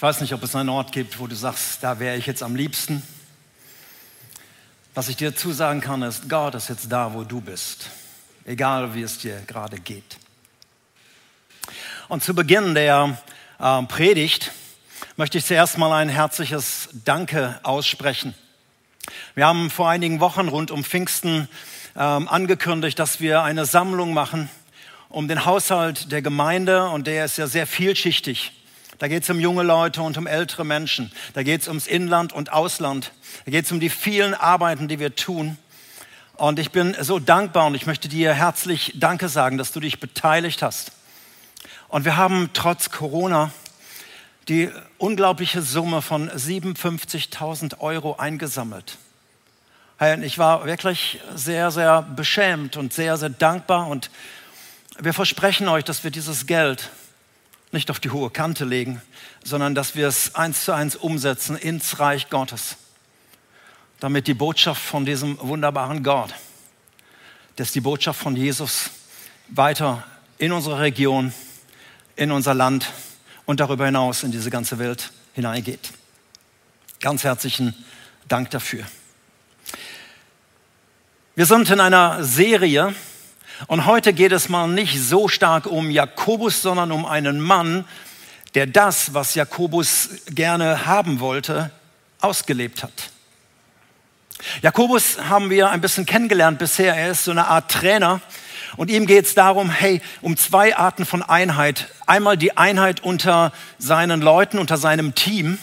Ich weiß nicht, ob es einen Ort gibt, wo du sagst, da wäre ich jetzt am liebsten. Was ich dir zusagen kann, ist, Gott ist jetzt da, wo du bist, egal wie es dir gerade geht. Und zu Beginn der äh, Predigt möchte ich zuerst mal ein herzliches Danke aussprechen. Wir haben vor einigen Wochen rund um Pfingsten ähm, angekündigt, dass wir eine Sammlung machen um den Haushalt der Gemeinde und der ist ja sehr vielschichtig. Da geht es um junge Leute und um ältere Menschen. Da geht es ums Inland und Ausland. Da geht es um die vielen Arbeiten, die wir tun. Und ich bin so dankbar und ich möchte dir herzlich Danke sagen, dass du dich beteiligt hast. Und wir haben trotz Corona die unglaubliche Summe von 57.000 Euro eingesammelt. Ich war wirklich sehr, sehr beschämt und sehr, sehr dankbar und wir versprechen euch, dass wir dieses Geld nicht auf die hohe Kante legen, sondern dass wir es eins zu eins umsetzen ins Reich Gottes, damit die Botschaft von diesem wunderbaren Gott, dass die Botschaft von Jesus weiter in unsere Region, in unser Land und darüber hinaus in diese ganze Welt hineingeht. Ganz herzlichen Dank dafür. Wir sind in einer Serie, und heute geht es mal nicht so stark um Jakobus, sondern um einen Mann, der das, was Jakobus gerne haben wollte, ausgelebt hat. Jakobus haben wir ein bisschen kennengelernt bisher. Er ist so eine Art Trainer. Und ihm geht es darum, hey, um zwei Arten von Einheit. Einmal die Einheit unter seinen Leuten, unter seinem Team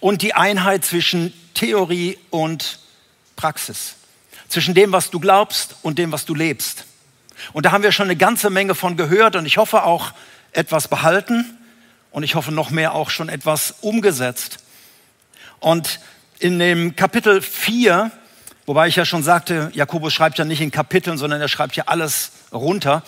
und die Einheit zwischen Theorie und Praxis. Zwischen dem, was du glaubst und dem, was du lebst. Und da haben wir schon eine ganze Menge von gehört und ich hoffe auch etwas behalten und ich hoffe noch mehr auch schon etwas umgesetzt. Und in dem Kapitel 4, wobei ich ja schon sagte, Jakobus schreibt ja nicht in Kapiteln, sondern er schreibt ja alles runter.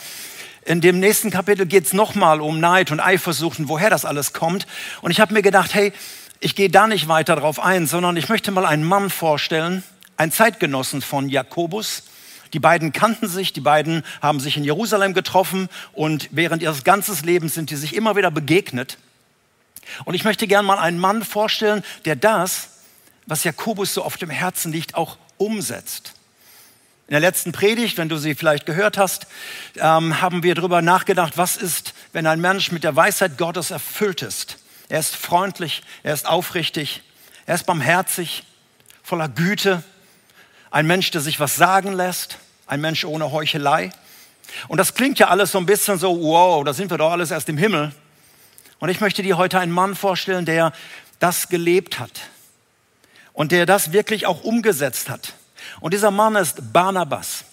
In dem nächsten Kapitel geht es nochmal um Neid und Eifersucht und woher das alles kommt. Und ich habe mir gedacht, hey, ich gehe da nicht weiter drauf ein, sondern ich möchte mal einen Mann vorstellen, einen Zeitgenossen von Jakobus, die beiden kannten sich, die beiden haben sich in Jerusalem getroffen und während ihres ganzen Lebens sind die sich immer wieder begegnet. Und ich möchte gern mal einen Mann vorstellen, der das, was Jakobus so auf dem Herzen liegt, auch umsetzt. In der letzten Predigt, wenn du sie vielleicht gehört hast, ähm, haben wir darüber nachgedacht, was ist, wenn ein Mensch mit der Weisheit Gottes erfüllt ist. Er ist freundlich, er ist aufrichtig, er ist barmherzig, voller Güte, ein Mensch, der sich was sagen lässt, ein Mensch ohne Heuchelei. Und das klingt ja alles so ein bisschen so, wow, da sind wir doch alles erst im Himmel. Und ich möchte dir heute einen Mann vorstellen, der das gelebt hat und der das wirklich auch umgesetzt hat. Und dieser Mann ist Barnabas.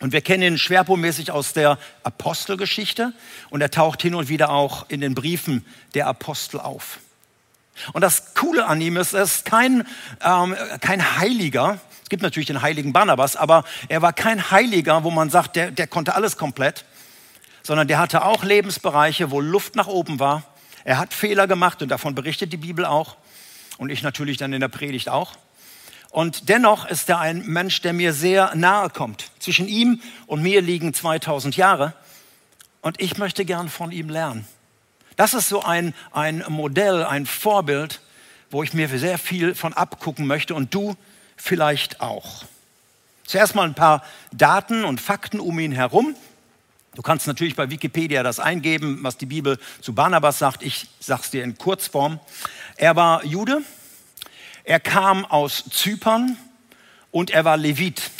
Und wir kennen ihn schwerpunktmäßig aus der Apostelgeschichte und er taucht hin und wieder auch in den Briefen der Apostel auf. Und das Coole an ihm ist, er ist kein, ähm, kein Heiliger, gibt natürlich den heiligen Barnabas, aber er war kein Heiliger, wo man sagt, der, der konnte alles komplett, sondern der hatte auch Lebensbereiche, wo Luft nach oben war. Er hat Fehler gemacht und davon berichtet die Bibel auch und ich natürlich dann in der Predigt auch. Und dennoch ist er ein Mensch, der mir sehr nahe kommt. Zwischen ihm und mir liegen 2000 Jahre und ich möchte gern von ihm lernen. Das ist so ein, ein Modell, ein Vorbild, wo ich mir sehr viel von abgucken möchte und du vielleicht auch. Zuerst mal ein paar Daten und Fakten um ihn herum. Du kannst natürlich bei Wikipedia das eingeben, was die Bibel zu Barnabas sagt. Ich sage es dir in Kurzform. Er war Jude, er kam aus Zypern und er war Levit.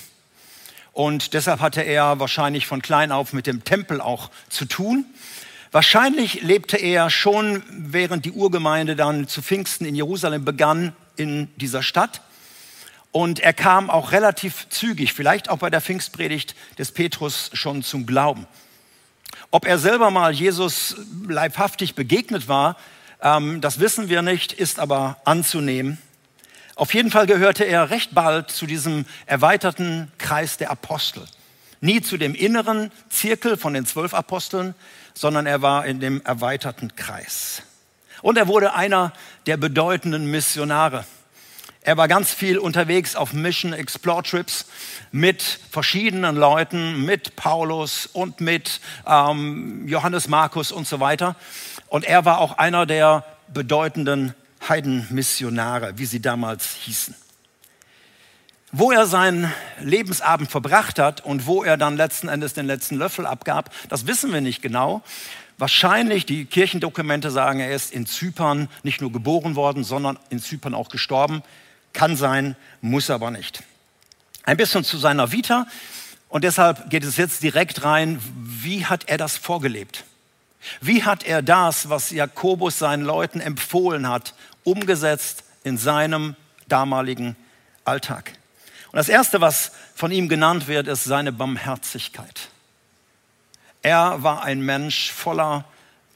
Und deshalb hatte er wahrscheinlich von klein auf mit dem Tempel auch zu tun. Wahrscheinlich lebte er schon, während die Urgemeinde dann zu Pfingsten in Jerusalem begann, in dieser Stadt. Und er kam auch relativ zügig, vielleicht auch bei der Pfingstpredigt des Petrus schon zum Glauben. Ob er selber mal Jesus leibhaftig begegnet war, ähm, das wissen wir nicht, ist aber anzunehmen. Auf jeden Fall gehörte er recht bald zu diesem erweiterten Kreis der Apostel. Nie zu dem inneren Zirkel von den zwölf Aposteln, sondern er war in dem erweiterten Kreis. Und er wurde einer der bedeutenden Missionare. Er war ganz viel unterwegs auf Mission Explore Trips mit verschiedenen Leuten, mit Paulus und mit ähm, Johannes Markus und so weiter. Und er war auch einer der bedeutenden Heidenmissionare, wie sie damals hießen. Wo er seinen Lebensabend verbracht hat und wo er dann letzten Endes den letzten Löffel abgab, das wissen wir nicht genau. Wahrscheinlich, die Kirchendokumente sagen, er ist in Zypern nicht nur geboren worden, sondern in Zypern auch gestorben. Kann sein, muss aber nicht. Ein bisschen zu seiner Vita und deshalb geht es jetzt direkt rein, wie hat er das vorgelebt? Wie hat er das, was Jakobus seinen Leuten empfohlen hat, umgesetzt in seinem damaligen Alltag? Und das Erste, was von ihm genannt wird, ist seine Barmherzigkeit. Er war ein Mensch voller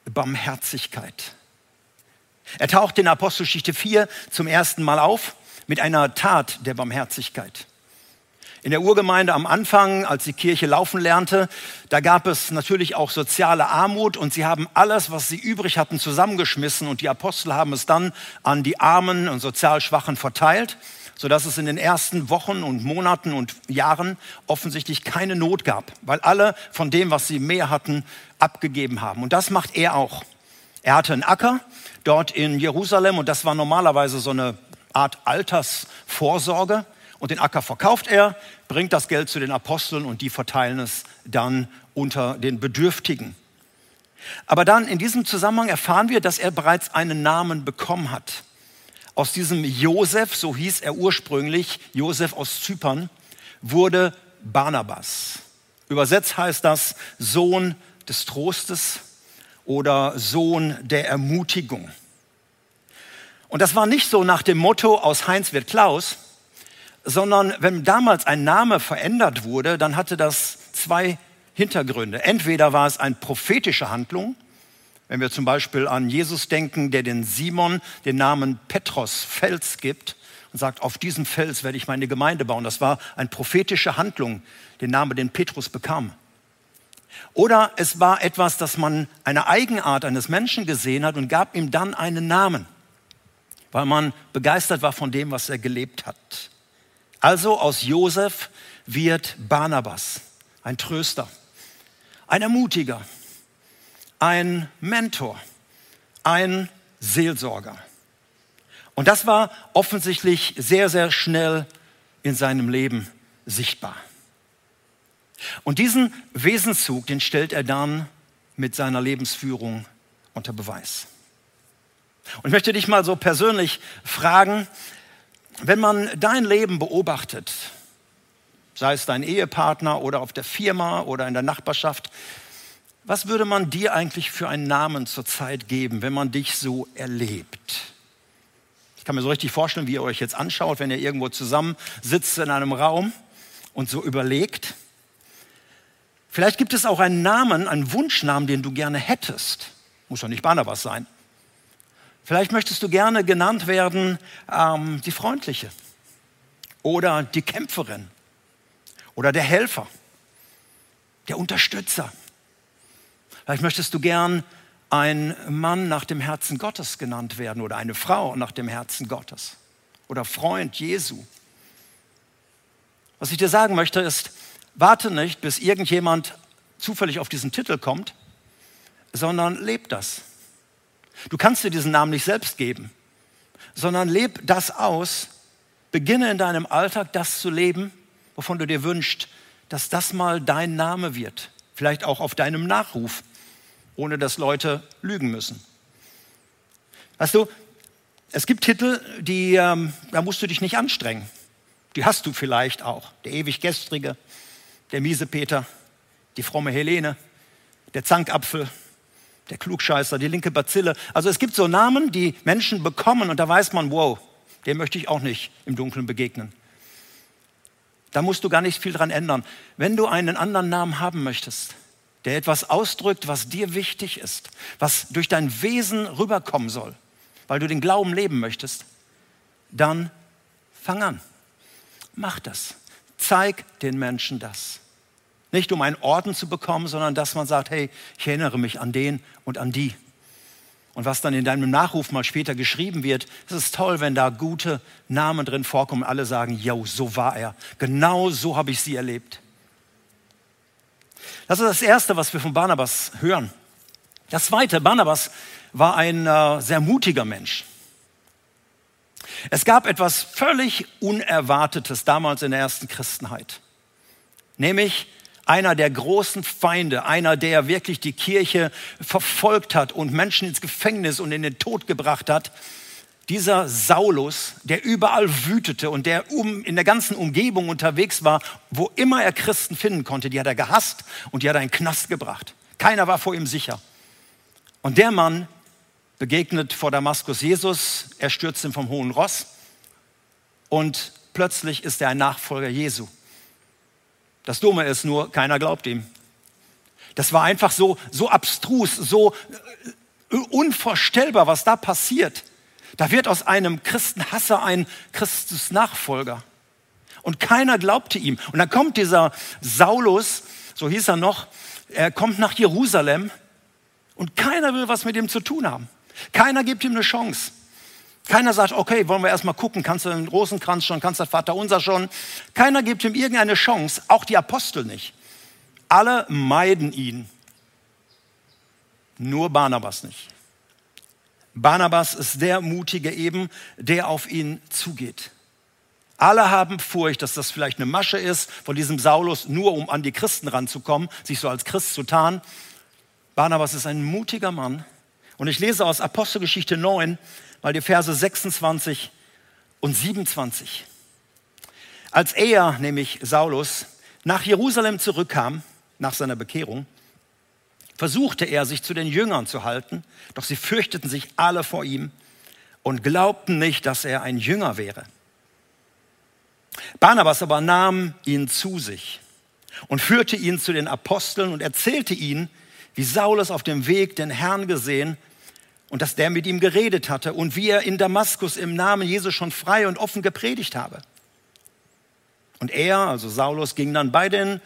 Barmherzigkeit. Er taucht in Apostelgeschichte 4 zum ersten Mal auf mit einer Tat der Barmherzigkeit. In der Urgemeinde am Anfang, als die Kirche laufen lernte, da gab es natürlich auch soziale Armut und sie haben alles, was sie übrig hatten, zusammengeschmissen und die Apostel haben es dann an die Armen und sozial Schwachen verteilt, sodass es in den ersten Wochen und Monaten und Jahren offensichtlich keine Not gab, weil alle von dem, was sie mehr hatten, abgegeben haben. Und das macht er auch. Er hatte einen Acker dort in Jerusalem und das war normalerweise so eine Art Altersvorsorge und den Acker verkauft er, bringt das Geld zu den Aposteln und die verteilen es dann unter den Bedürftigen. Aber dann in diesem Zusammenhang erfahren wir, dass er bereits einen Namen bekommen hat. Aus diesem Josef, so hieß er ursprünglich, Josef aus Zypern, wurde Barnabas. Übersetzt heißt das Sohn des Trostes oder Sohn der Ermutigung. Und das war nicht so nach dem Motto aus Heinz wird Klaus, sondern wenn damals ein Name verändert wurde, dann hatte das zwei Hintergründe. Entweder war es eine prophetische Handlung, wenn wir zum Beispiel an Jesus denken, der den Simon den Namen Petros, Fels gibt und sagt, auf diesem Fels werde ich meine Gemeinde bauen. Das war eine prophetische Handlung, den Namen, den Petrus bekam. Oder es war etwas, dass man eine Eigenart eines Menschen gesehen hat und gab ihm dann einen Namen, weil man begeistert war von dem, was er gelebt hat. Also aus Josef wird Barnabas, ein Tröster, ein Ermutiger, ein Mentor, ein Seelsorger. Und das war offensichtlich sehr, sehr schnell in seinem Leben sichtbar. Und diesen Wesenszug, den stellt er dann mit seiner Lebensführung unter Beweis. Und ich möchte dich mal so persönlich fragen, wenn man dein Leben beobachtet, sei es dein Ehepartner oder auf der Firma oder in der Nachbarschaft, was würde man dir eigentlich für einen Namen zurzeit geben, wenn man dich so erlebt? Ich kann mir so richtig vorstellen, wie ihr euch jetzt anschaut, wenn ihr irgendwo zusammen sitzt in einem Raum und so überlegt. Vielleicht gibt es auch einen Namen, einen Wunschnamen, den du gerne hättest. Muss doch nicht Barnabas sein. Vielleicht möchtest du gerne genannt werden ähm, die Freundliche oder die Kämpferin oder der Helfer, der Unterstützer. Vielleicht möchtest du gern ein Mann nach dem Herzen Gottes genannt werden oder eine Frau nach dem Herzen Gottes oder Freund Jesu. Was ich dir sagen möchte ist, warte nicht, bis irgendjemand zufällig auf diesen Titel kommt, sondern leb das. Du kannst dir diesen Namen nicht selbst geben, sondern leb das aus. Beginne in deinem Alltag das zu leben, wovon du dir wünschst, dass das mal dein Name wird. Vielleicht auch auf deinem Nachruf, ohne dass Leute lügen müssen. Weißt du, es gibt Titel, die, ähm, da musst du dich nicht anstrengen. Die hast du vielleicht auch. Der ewig Gestrige, der miese Peter, die fromme Helene, der Zankapfel, der Klugscheißer, die linke Bazille. Also es gibt so Namen, die Menschen bekommen und da weiß man, wow, dem möchte ich auch nicht im Dunkeln begegnen. Da musst du gar nicht viel dran ändern. Wenn du einen anderen Namen haben möchtest, der etwas ausdrückt, was dir wichtig ist, was durch dein Wesen rüberkommen soll, weil du den Glauben leben möchtest, dann fang an. Mach das. Zeig den Menschen das. Nicht um einen Orden zu bekommen, sondern dass man sagt, hey, ich erinnere mich an den und an die. Und was dann in deinem Nachruf mal später geschrieben wird, es ist toll, wenn da gute Namen drin vorkommen. Alle sagen, yo, so war er. Genau so habe ich sie erlebt. Das ist das Erste, was wir von Barnabas hören. Das Zweite, Barnabas war ein äh, sehr mutiger Mensch. Es gab etwas völlig Unerwartetes damals in der ersten Christenheit, nämlich einer der großen Feinde, einer, der wirklich die Kirche verfolgt hat und Menschen ins Gefängnis und in den Tod gebracht hat, dieser Saulus, der überall wütete und der um, in der ganzen Umgebung unterwegs war, wo immer er Christen finden konnte, die hat er gehasst und die hat er in den Knast gebracht. Keiner war vor ihm sicher. Und der Mann begegnet vor Damaskus Jesus, er stürzt ihn vom hohen Ross und plötzlich ist er ein Nachfolger Jesu. Das Dumme ist nur, keiner glaubt ihm. Das war einfach so, so abstrus, so äh, unvorstellbar, was da passiert. Da wird aus einem Christenhasser ein Christusnachfolger. Und keiner glaubte ihm. Und dann kommt dieser Saulus, so hieß er noch, er kommt nach Jerusalem und keiner will was mit ihm zu tun haben. Keiner gibt ihm eine Chance. Keiner sagt, okay, wollen wir erstmal gucken, kannst du den Rosenkranz schon, kannst du das Vaterunser schon. Keiner gibt ihm irgendeine Chance, auch die Apostel nicht. Alle meiden ihn. Nur Barnabas nicht. Barnabas ist der Mutige eben, der auf ihn zugeht. Alle haben Furcht, dass das vielleicht eine Masche ist von diesem Saulus, nur um an die Christen ranzukommen, sich so als Christ zu tarnen. Barnabas ist ein mutiger Mann. Und ich lese aus Apostelgeschichte 9 mal die Verse 26 und 27. Als er, nämlich Saulus, nach Jerusalem zurückkam, nach seiner Bekehrung, versuchte er, sich zu den Jüngern zu halten, doch sie fürchteten sich alle vor ihm und glaubten nicht, dass er ein Jünger wäre. Barnabas aber nahm ihn zu sich und führte ihn zu den Aposteln und erzählte ihnen, wie Saulus auf dem Weg den Herrn gesehen und dass der mit ihm geredet hatte und wie er in Damaskus im Namen Jesus schon frei und offen gepredigt habe. Und er, also Saulus, ging dann bei den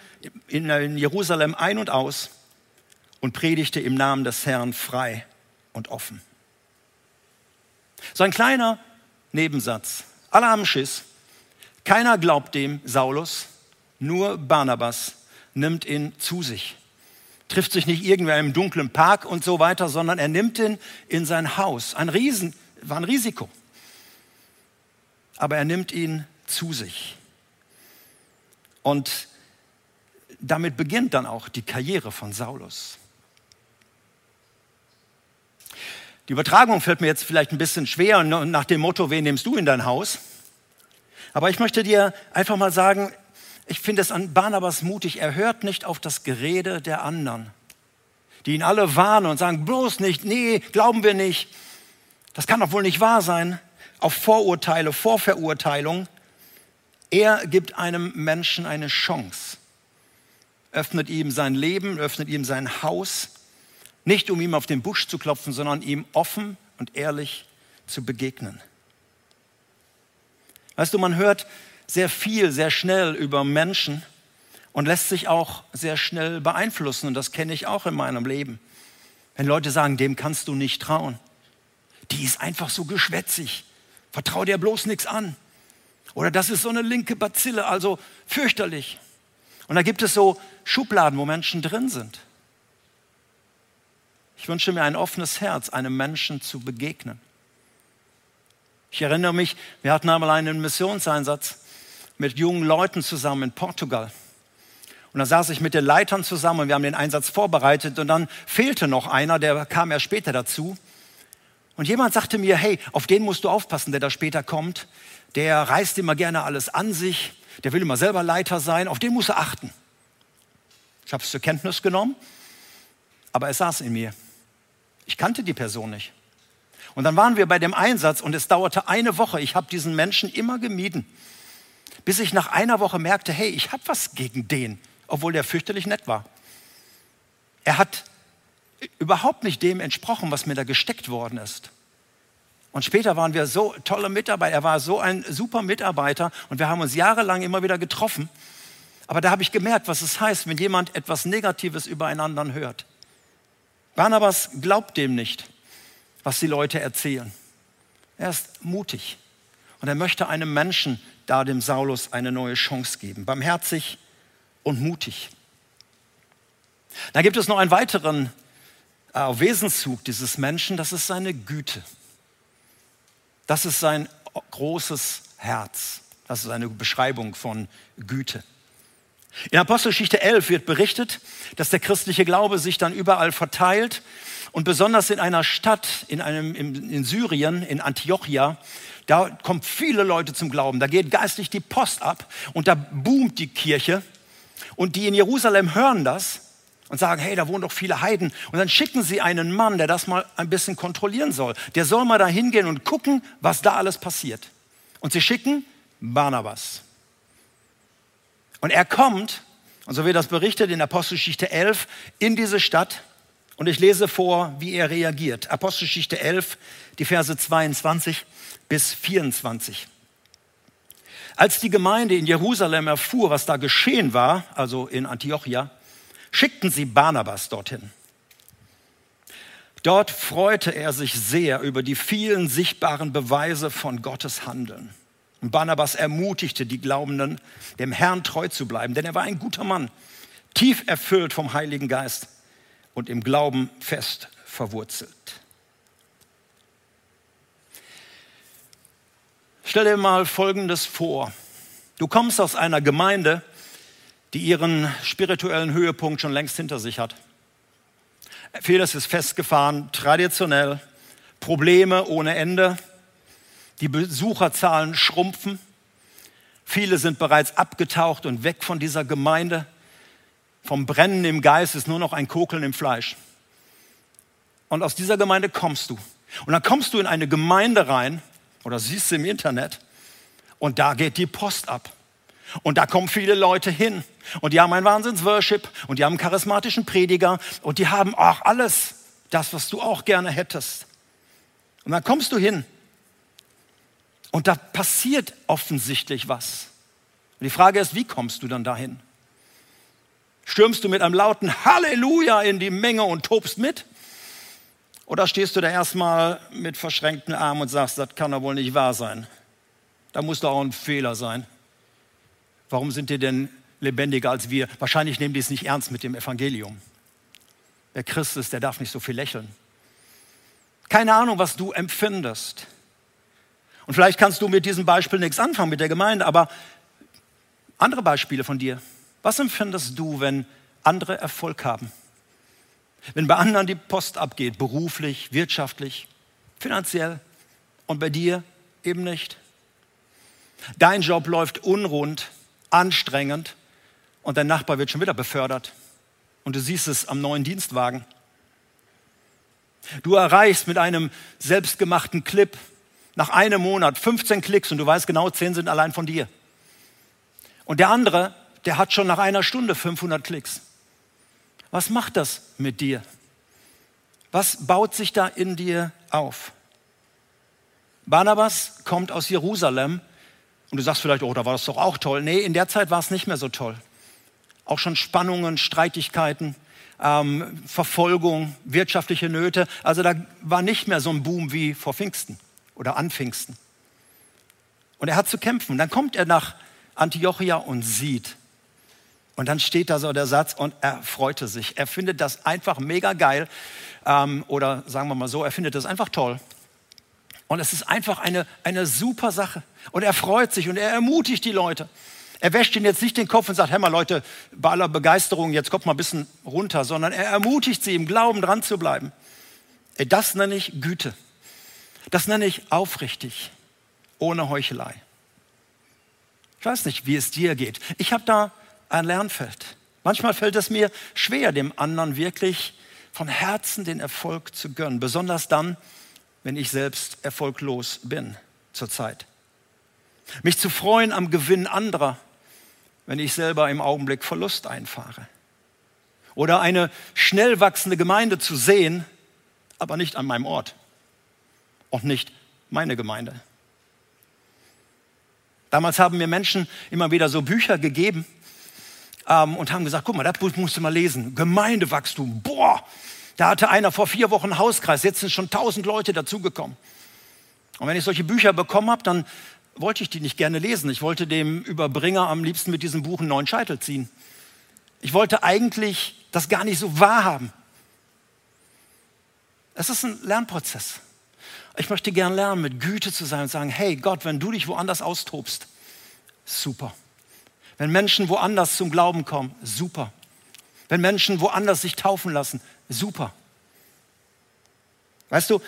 in Jerusalem ein und aus und predigte im Namen des Herrn frei und offen. So ein kleiner Nebensatz. Alle haben Schiss. Keiner glaubt dem Saulus, nur Barnabas nimmt ihn zu sich. Trifft sich nicht irgendwer im dunklen Park und so weiter, sondern er nimmt ihn in sein Haus. Ein Riesen, war ein Risiko. Aber er nimmt ihn zu sich. Und damit beginnt dann auch die Karriere von Saulus. Die Übertragung fällt mir jetzt vielleicht ein bisschen schwer nach dem Motto, wen nimmst du in dein Haus? Aber ich möchte dir einfach mal sagen, ich finde es an Barnabas mutig, er hört nicht auf das Gerede der anderen, die ihn alle warnen und sagen, bloß nicht, nee, glauben wir nicht. Das kann doch wohl nicht wahr sein. Auf Vorurteile, Vorverurteilung. Er gibt einem Menschen eine Chance, öffnet ihm sein Leben, öffnet ihm sein Haus nicht um ihm auf den Busch zu klopfen, sondern ihm offen und ehrlich zu begegnen. Weißt du, man hört sehr viel, sehr schnell über Menschen und lässt sich auch sehr schnell beeinflussen. Und das kenne ich auch in meinem Leben. Wenn Leute sagen, dem kannst du nicht trauen. Die ist einfach so geschwätzig. Vertrau dir bloß nichts an. Oder das ist so eine linke Bazille, also fürchterlich. Und da gibt es so Schubladen, wo Menschen drin sind. Ich wünsche mir ein offenes Herz, einem Menschen zu begegnen. Ich erinnere mich, wir hatten einmal einen Missionseinsatz mit jungen Leuten zusammen in Portugal. Und da saß ich mit den Leitern zusammen und wir haben den Einsatz vorbereitet und dann fehlte noch einer, der kam erst später dazu. Und jemand sagte mir, hey, auf den musst du aufpassen, der da später kommt. Der reißt immer gerne alles an sich, der will immer selber Leiter sein, auf den musst du achten. Ich habe es zur Kenntnis genommen, aber es saß in mir. Ich kannte die Person nicht. Und dann waren wir bei dem Einsatz und es dauerte eine Woche. Ich habe diesen Menschen immer gemieden, bis ich nach einer Woche merkte, hey, ich habe was gegen den, obwohl der fürchterlich nett war. Er hat überhaupt nicht dem entsprochen, was mir da gesteckt worden ist. Und später waren wir so tolle Mitarbeiter. Er war so ein super Mitarbeiter und wir haben uns jahrelang immer wieder getroffen. Aber da habe ich gemerkt, was es heißt, wenn jemand etwas Negatives übereinander hört. Barnabas glaubt dem nicht, was die Leute erzählen. Er ist mutig und er möchte einem Menschen, da dem Saulus, eine neue Chance geben. Barmherzig und mutig. Da gibt es noch einen weiteren äh, Wesenszug dieses Menschen, das ist seine Güte. Das ist sein großes Herz. Das ist eine Beschreibung von Güte. In Apostelgeschichte 11 wird berichtet, dass der christliche Glaube sich dann überall verteilt und besonders in einer Stadt in, einem, in, in Syrien, in Antiochia, da kommen viele Leute zum Glauben. Da geht geistlich die Post ab und da boomt die Kirche. Und die in Jerusalem hören das und sagen, hey, da wohnen doch viele Heiden. Und dann schicken sie einen Mann, der das mal ein bisschen kontrollieren soll. Der soll mal da hingehen und gucken, was da alles passiert. Und sie schicken Barnabas. Und er kommt, und so wird das berichtet in Apostelgeschichte 11, in diese Stadt. Und ich lese vor, wie er reagiert. Apostelgeschichte 11, die Verse 22 bis 24. Als die Gemeinde in Jerusalem erfuhr, was da geschehen war, also in Antiochia, schickten sie Barnabas dorthin. Dort freute er sich sehr über die vielen sichtbaren Beweise von Gottes Handeln. Und Barnabas ermutigte die Glaubenden, dem Herrn treu zu bleiben, denn er war ein guter Mann, tief erfüllt vom Heiligen Geist und im Glauben fest verwurzelt. Stell dir mal Folgendes vor. Du kommst aus einer Gemeinde, die ihren spirituellen Höhepunkt schon längst hinter sich hat. Vieles ist festgefahren, traditionell, Probleme ohne Ende, die Besucherzahlen schrumpfen, viele sind bereits abgetaucht und weg von dieser Gemeinde. Vom Brennen im Geist ist nur noch ein Kokeln im Fleisch. Und aus dieser Gemeinde kommst du. Und dann kommst du in eine Gemeinde rein, oder siehst du im Internet und da geht die Post ab. Und da kommen viele Leute hin und die haben einen Wahnsinns-Worship und die haben einen charismatischen Prediger und die haben auch alles, das, was du auch gerne hättest. Und dann kommst du hin und da passiert offensichtlich was. Und die Frage ist, wie kommst du dann dahin? Stürmst du mit einem lauten Halleluja in die Menge und tobst mit? Oder stehst du da erstmal mit verschränkten Armen und sagst, das kann doch wohl nicht wahr sein? Da muss doch auch ein Fehler sein. Warum sind die denn lebendiger als wir? Wahrscheinlich nehmen die es nicht ernst mit dem Evangelium. Wer Christ ist, der darf nicht so viel lächeln. Keine Ahnung, was du empfindest. Und vielleicht kannst du mit diesem Beispiel nichts anfangen mit der Gemeinde, aber andere Beispiele von dir. Was empfindest du, wenn andere Erfolg haben? Wenn bei anderen die Post abgeht, beruflich, wirtschaftlich, finanziell und bei dir eben nicht. Dein Job läuft unrund, anstrengend und dein Nachbar wird schon wieder befördert und du siehst es am neuen Dienstwagen. Du erreichst mit einem selbstgemachten Clip nach einem Monat 15 Klicks und du weißt genau, 10 sind allein von dir. Und der andere, der hat schon nach einer Stunde 500 Klicks. Was macht das mit dir? Was baut sich da in dir auf? Barnabas kommt aus Jerusalem und du sagst vielleicht, oh, da war das doch auch toll. Nee, in der Zeit war es nicht mehr so toll. Auch schon Spannungen, Streitigkeiten, ähm, Verfolgung, wirtschaftliche Nöte. Also da war nicht mehr so ein Boom wie vor Pfingsten oder an Pfingsten. Und er hat zu kämpfen. Dann kommt er nach Antiochia und sieht, und dann steht da so der Satz und er freute sich. Er findet das einfach mega geil. Ähm, oder sagen wir mal so, er findet das einfach toll. Und es ist einfach eine, eine super Sache. Und er freut sich und er ermutigt die Leute. Er wäscht ihnen jetzt nicht den Kopf und sagt, hey mal Leute, bei aller Begeisterung, jetzt kommt mal ein bisschen runter, sondern er ermutigt sie, im Glauben dran zu bleiben. Das nenne ich Güte. Das nenne ich aufrichtig, ohne Heuchelei. Ich weiß nicht, wie es dir geht. Ich habe da ein Lernfeld. Manchmal fällt es mir schwer, dem anderen wirklich von Herzen den Erfolg zu gönnen, besonders dann, wenn ich selbst erfolglos bin zurzeit. Mich zu freuen am Gewinn anderer, wenn ich selber im Augenblick Verlust einfahre. Oder eine schnell wachsende Gemeinde zu sehen, aber nicht an meinem Ort und nicht meine Gemeinde. Damals haben mir Menschen immer wieder so Bücher gegeben, ähm, und haben gesagt, guck mal, das musst du mal lesen. Gemeindewachstum, boah, da hatte einer vor vier Wochen Hauskreis, jetzt sind schon tausend Leute dazugekommen. Und wenn ich solche Bücher bekommen habe, dann wollte ich die nicht gerne lesen. Ich wollte dem Überbringer am liebsten mit diesem Buch einen neuen Scheitel ziehen. Ich wollte eigentlich das gar nicht so wahrhaben. Es ist ein Lernprozess. Ich möchte gern lernen, mit Güte zu sein und sagen, hey Gott, wenn du dich woanders austobst, super. Wenn Menschen woanders zum Glauben kommen, super. Wenn Menschen woanders sich taufen lassen, super. Weißt du,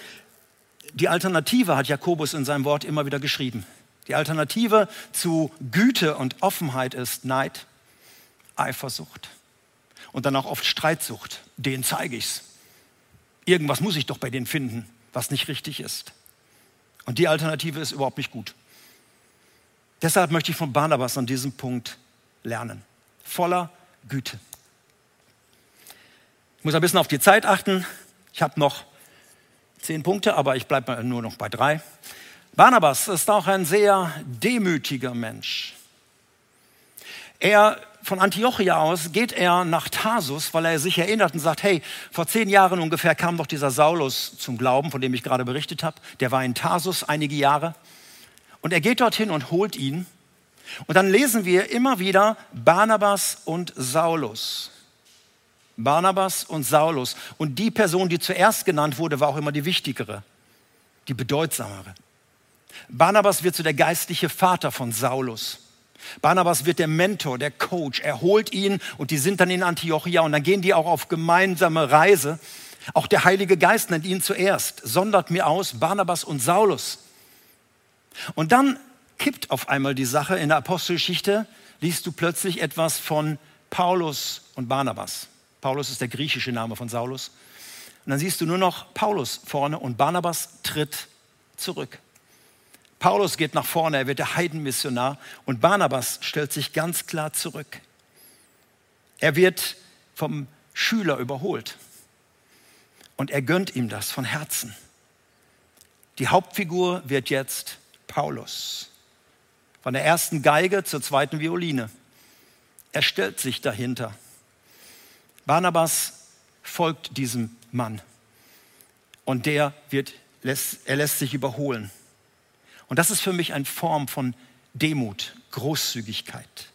die Alternative hat Jakobus in seinem Wort immer wieder geschrieben. Die Alternative zu Güte und Offenheit ist Neid, Eifersucht und dann auch oft Streitsucht. Den zeige ich's. Irgendwas muss ich doch bei denen finden, was nicht richtig ist. Und die Alternative ist überhaupt nicht gut. Deshalb möchte ich von Barnabas an diesem Punkt lernen. Voller Güte. Ich muss ein bisschen auf die Zeit achten. Ich habe noch zehn Punkte, aber ich bleibe nur noch bei drei. Barnabas ist auch ein sehr demütiger Mensch. Er von Antiochia aus geht er nach Tarsus, weil er sich erinnert und sagt, hey, vor zehn Jahren ungefähr kam doch dieser Saulus zum Glauben, von dem ich gerade berichtet habe. Der war in Tarsus einige Jahre. Und er geht dorthin und holt ihn. Und dann lesen wir immer wieder Barnabas und Saulus. Barnabas und Saulus. Und die Person, die zuerst genannt wurde, war auch immer die wichtigere, die bedeutsamere. Barnabas wird so der geistliche Vater von Saulus. Barnabas wird der Mentor, der Coach. Er holt ihn und die sind dann in Antiochia und dann gehen die auch auf gemeinsame Reise. Auch der Heilige Geist nennt ihn zuerst, sondert mir aus Barnabas und Saulus. Und dann kippt auf einmal die Sache. In der Apostelgeschichte liest du plötzlich etwas von Paulus und Barnabas. Paulus ist der griechische Name von Saulus. Und dann siehst du nur noch Paulus vorne und Barnabas tritt zurück. Paulus geht nach vorne, er wird der Heidenmissionar und Barnabas stellt sich ganz klar zurück. Er wird vom Schüler überholt und er gönnt ihm das von Herzen. Die Hauptfigur wird jetzt Paulus. Von der ersten Geige zur zweiten Violine. Er stellt sich dahinter. Barnabas folgt diesem Mann und der wird, er lässt sich überholen. Und das ist für mich eine Form von Demut, Großzügigkeit.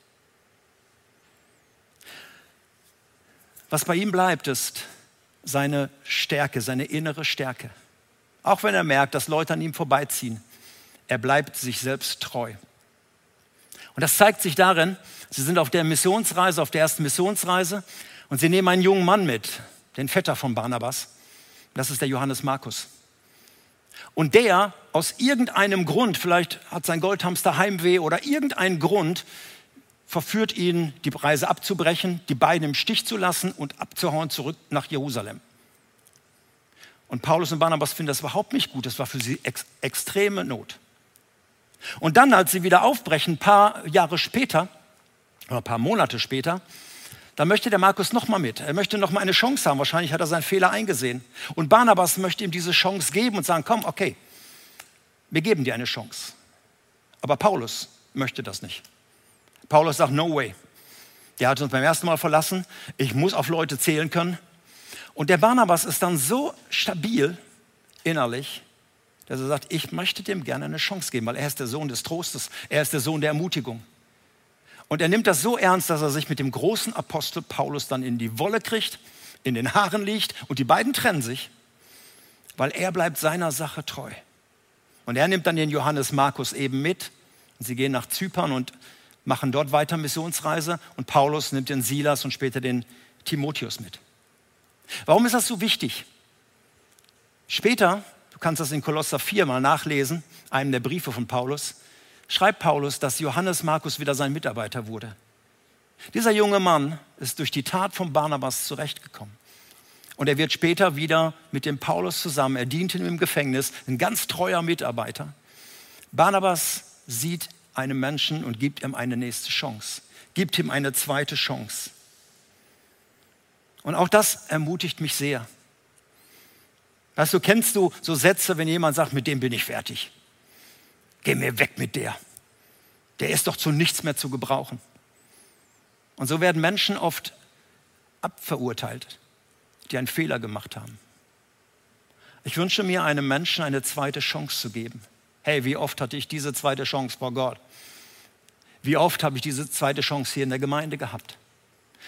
Was bei ihm bleibt, ist seine Stärke, seine innere Stärke. Auch wenn er merkt, dass Leute an ihm vorbeiziehen, er bleibt sich selbst treu. Und das zeigt sich darin, sie sind auf der Missionsreise, auf der ersten Missionsreise, und sie nehmen einen jungen Mann mit, den Vetter von Barnabas. Das ist der Johannes Markus. Und der aus irgendeinem Grund, vielleicht hat sein Goldhamster Heimweh oder irgendein Grund, verführt ihn, die Reise abzubrechen, die beiden im Stich zu lassen und abzuhauen zurück nach Jerusalem. Und Paulus und Barnabas finden das überhaupt nicht gut. Das war für sie ex extreme Not. Und dann, als sie wieder aufbrechen, ein paar Jahre später, oder ein paar Monate später, da möchte der Markus noch mal mit. Er möchte noch mal eine Chance haben. Wahrscheinlich hat er seinen Fehler eingesehen. Und Barnabas möchte ihm diese Chance geben und sagen, komm, okay, wir geben dir eine Chance. Aber Paulus möchte das nicht. Paulus sagt, no way. Der hat uns beim ersten Mal verlassen. Ich muss auf Leute zählen können. Und der Barnabas ist dann so stabil innerlich, dass er sagt, ich möchte dem gerne eine Chance geben, weil er ist der Sohn des Trostes, er ist der Sohn der Ermutigung. Und er nimmt das so ernst, dass er sich mit dem großen Apostel Paulus dann in die Wolle kriegt, in den Haaren liegt und die beiden trennen sich, weil er bleibt seiner Sache treu. Und er nimmt dann den Johannes Markus eben mit und sie gehen nach Zypern und machen dort weiter Missionsreise und Paulus nimmt den Silas und später den Timotheus mit. Warum ist das so wichtig? Später, du kannst das in Kolosser 4 mal nachlesen, einem der Briefe von Paulus, schreibt Paulus, dass Johannes Markus wieder sein Mitarbeiter wurde. Dieser junge Mann ist durch die Tat von Barnabas zurechtgekommen. Und er wird später wieder mit dem Paulus zusammen, er dient ihm im Gefängnis, ein ganz treuer Mitarbeiter. Barnabas sieht einen Menschen und gibt ihm eine nächste Chance, gibt ihm eine zweite Chance. Und auch das ermutigt mich sehr. Weißt du, kennst du so Sätze, wenn jemand sagt, mit dem bin ich fertig? Geh mir weg mit der. Der ist doch zu nichts mehr zu gebrauchen. Und so werden Menschen oft abverurteilt, die einen Fehler gemacht haben. Ich wünsche mir einem Menschen eine zweite Chance zu geben. Hey, wie oft hatte ich diese zweite Chance vor Gott? Wie oft habe ich diese zweite Chance hier in der Gemeinde gehabt?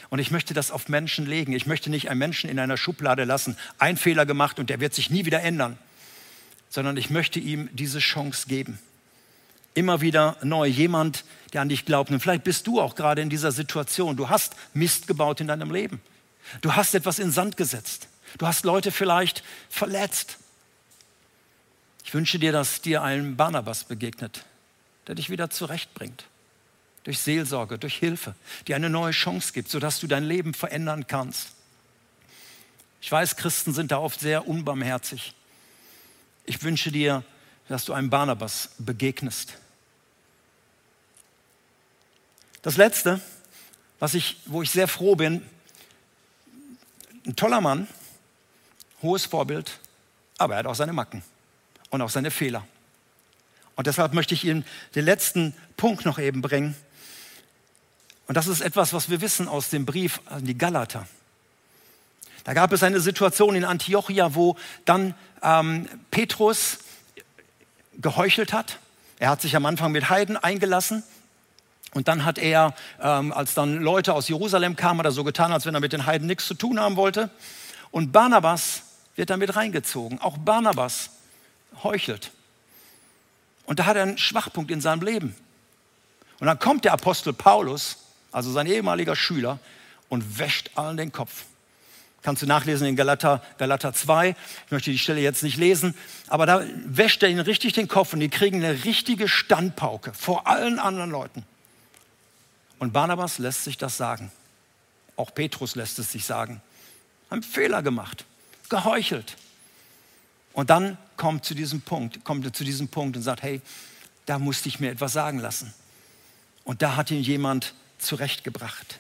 Und ich möchte das auf Menschen legen. Ich möchte nicht einen Menschen in einer Schublade lassen, ein Fehler gemacht und der wird sich nie wieder ändern, sondern ich möchte ihm diese Chance geben. Immer wieder neu jemand, der an dich glaubt. Und vielleicht bist du auch gerade in dieser Situation. Du hast Mist gebaut in deinem Leben. Du hast etwas in Sand gesetzt. Du hast Leute vielleicht verletzt. Ich wünsche dir, dass dir ein Barnabas begegnet, der dich wieder zurechtbringt durch Seelsorge, durch Hilfe, dir eine neue Chance gibt, sodass du dein Leben verändern kannst. Ich weiß, Christen sind da oft sehr unbarmherzig. Ich wünsche dir, dass du einem Barnabas begegnest. Das Letzte, was ich, wo ich sehr froh bin, ein toller Mann, hohes Vorbild, aber er hat auch seine Macken und auch seine Fehler. Und deshalb möchte ich Ihnen den letzten Punkt noch eben bringen. Und das ist etwas, was wir wissen aus dem Brief an die Galater. Da gab es eine Situation in Antiochia, wo dann ähm, Petrus geheuchelt hat. Er hat sich am Anfang mit Heiden eingelassen. Und dann hat er, ähm, als dann Leute aus Jerusalem kamen, hat er so getan, als wenn er mit den Heiden nichts zu tun haben wollte. Und Barnabas wird damit reingezogen. Auch Barnabas heuchelt. Und da hat er einen Schwachpunkt in seinem Leben. Und dann kommt der Apostel Paulus also sein ehemaliger Schüler, und wäscht allen den Kopf. Kannst du nachlesen in Galater, Galater 2. Ich möchte die Stelle jetzt nicht lesen, aber da wäscht er ihnen richtig den Kopf und die kriegen eine richtige Standpauke vor allen anderen Leuten. Und Barnabas lässt sich das sagen. Auch Petrus lässt es sich sagen. Haben Fehler gemacht, geheuchelt. Und dann kommt zu diesem Punkt, kommt er zu diesem Punkt und sagt, hey, da musste ich mir etwas sagen lassen. Und da hat ihn jemand zurechtgebracht.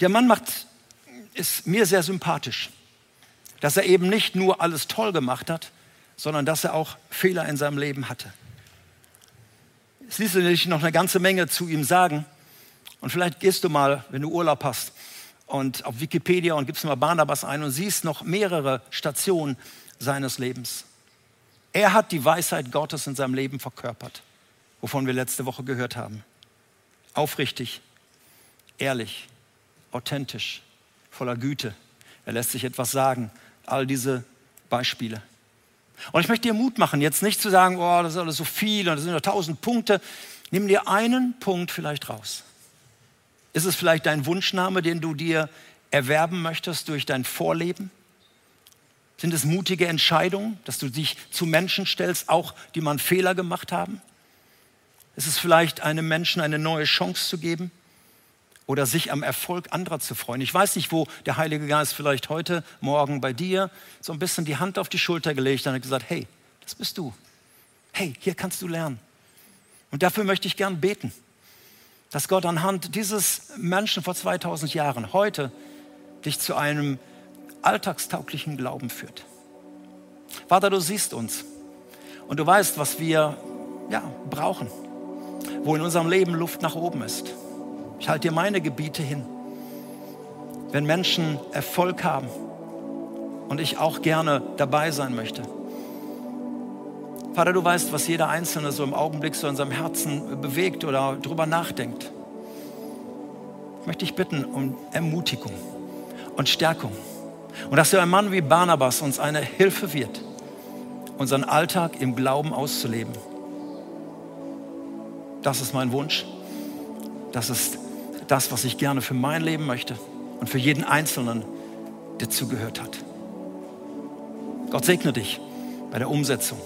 Der Mann macht, ist mir sehr sympathisch, dass er eben nicht nur alles toll gemacht hat, sondern dass er auch Fehler in seinem Leben hatte. Es ließe sich noch eine ganze Menge zu ihm sagen. Und vielleicht gehst du mal, wenn du Urlaub hast, und auf Wikipedia und gibst mal Barnabas ein und siehst noch mehrere Stationen seines Lebens. Er hat die Weisheit Gottes in seinem Leben verkörpert wovon wir letzte Woche gehört haben. Aufrichtig, ehrlich, authentisch, voller Güte. Er lässt sich etwas sagen. All diese Beispiele. Und ich möchte dir Mut machen, jetzt nicht zu sagen, oh, das ist alles so viel und das sind nur tausend Punkte. Nimm dir einen Punkt vielleicht raus. Ist es vielleicht dein Wunschname, den du dir erwerben möchtest durch dein Vorleben? Sind es mutige Entscheidungen, dass du dich zu Menschen stellst, auch die man Fehler gemacht haben? Ist es vielleicht einem Menschen eine neue Chance zu geben oder sich am Erfolg anderer zu freuen? Ich weiß nicht, wo der Heilige Geist vielleicht heute, morgen bei dir so ein bisschen die Hand auf die Schulter gelegt hat und gesagt, hey, das bist du. Hey, hier kannst du lernen. Und dafür möchte ich gern beten, dass Gott anhand dieses Menschen vor 2000 Jahren heute dich zu einem alltagstauglichen Glauben führt. Vater, du siehst uns und du weißt, was wir ja, brauchen wo in unserem Leben Luft nach oben ist. Ich halte dir meine Gebiete hin. Wenn Menschen Erfolg haben und ich auch gerne dabei sein möchte. Vater, du weißt, was jeder Einzelne so im Augenblick so in seinem Herzen bewegt oder darüber nachdenkt. Ich möchte dich bitten um Ermutigung und Stärkung. Und dass so ein Mann wie Barnabas uns eine Hilfe wird, unseren Alltag im Glauben auszuleben. Das ist mein Wunsch. Das ist das, was ich gerne für mein Leben möchte und für jeden Einzelnen, der zugehört hat. Gott segne dich bei der Umsetzung